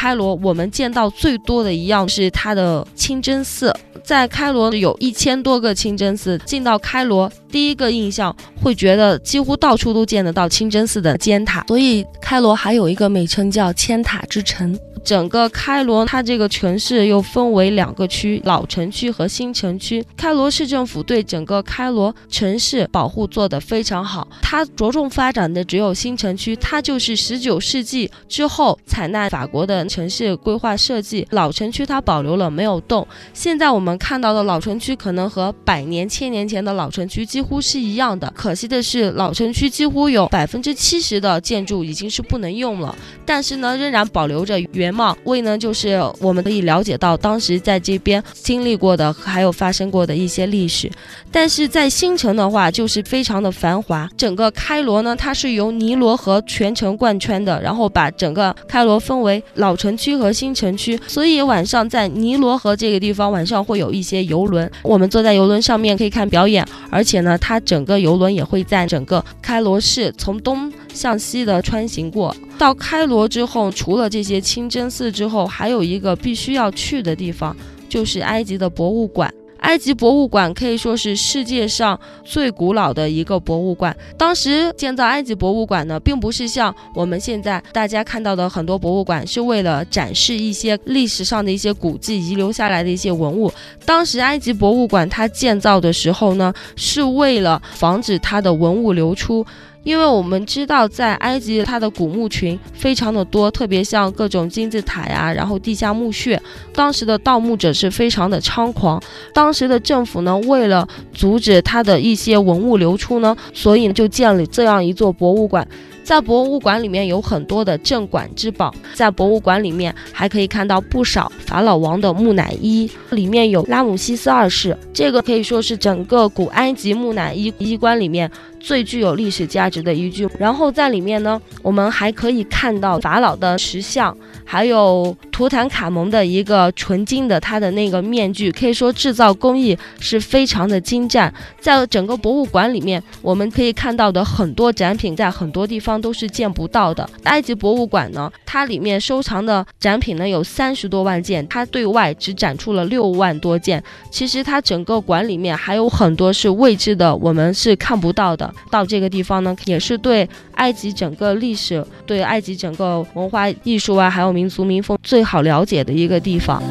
开罗，我们见到最多的一样是它的清真寺。在开罗有一千多个清真寺，进到开罗第一个印象会觉得几乎到处都见得到清真寺的尖塔，所以开罗还有一个美称叫“千塔之城”。整个开罗，它这个城市又分为两个区，老城区和新城区。开罗市政府对整个开罗城市保护做得非常好，它着重发展的只有新城区，它就是十九世纪之后采纳法国的城市规划设计，老城区它保留了没有动。现在我们看到的老城区可能和百年、千年前的老城区几乎是一样的。可惜的是，老城区几乎有百分之七十的建筑已经是不能用了，但是呢，仍然保留着原。貌为呢，就是我们可以了解到当时在这边经历过的，还有发生过的一些历史。但是在新城的话，就是非常的繁华。整个开罗呢，它是由尼罗河全程贯穿的，然后把整个开罗分为老城区和新城区。所以晚上在尼罗河这个地方，晚上会有一些游轮，我们坐在游轮上面可以看表演。而且呢，它整个游轮也会在整个开罗市从东向西的穿行过。到开罗之后，除了这些清真寺之后，还有一个必须要去的地方，就是埃及的博物馆。埃及博物馆可以说是世界上最古老的一个博物馆。当时建造埃及博物馆呢，并不是像我们现在大家看到的很多博物馆，是为了展示一些历史上的一些古迹遗留下来的一些文物。当时埃及博物馆它建造的时候呢，是为了防止它的文物流出。因为我们知道，在埃及，它的古墓群非常的多，特别像各种金字塔呀，然后地下墓穴，当时的盗墓者是非常的猖狂。当时的政府呢，为了阻止它的一些文物流出呢，所以就建了这样一座博物馆。在博物馆里面有很多的镇馆之宝，在博物馆里面还可以看到不少法老王的木乃伊，里面有拉姆西斯二世，这个可以说是整个古埃及木乃伊衣冠里面最具有历史价值的一具。然后在里面呢，我们还可以看到法老的石像。还有图坦卡蒙的一个纯金的他的那个面具，可以说制造工艺是非常的精湛。在整个博物馆里面，我们可以看到的很多展品，在很多地方都是见不到的。埃及博物馆呢，它里面收藏的展品呢有三十多万件，它对外只展出了六万多件。其实它整个馆里面还有很多是未知的，我们是看不到的。到这个地方呢，也是对埃及整个历史、对埃及整个文化艺术啊，还有。民族民风最好了解的一个地方。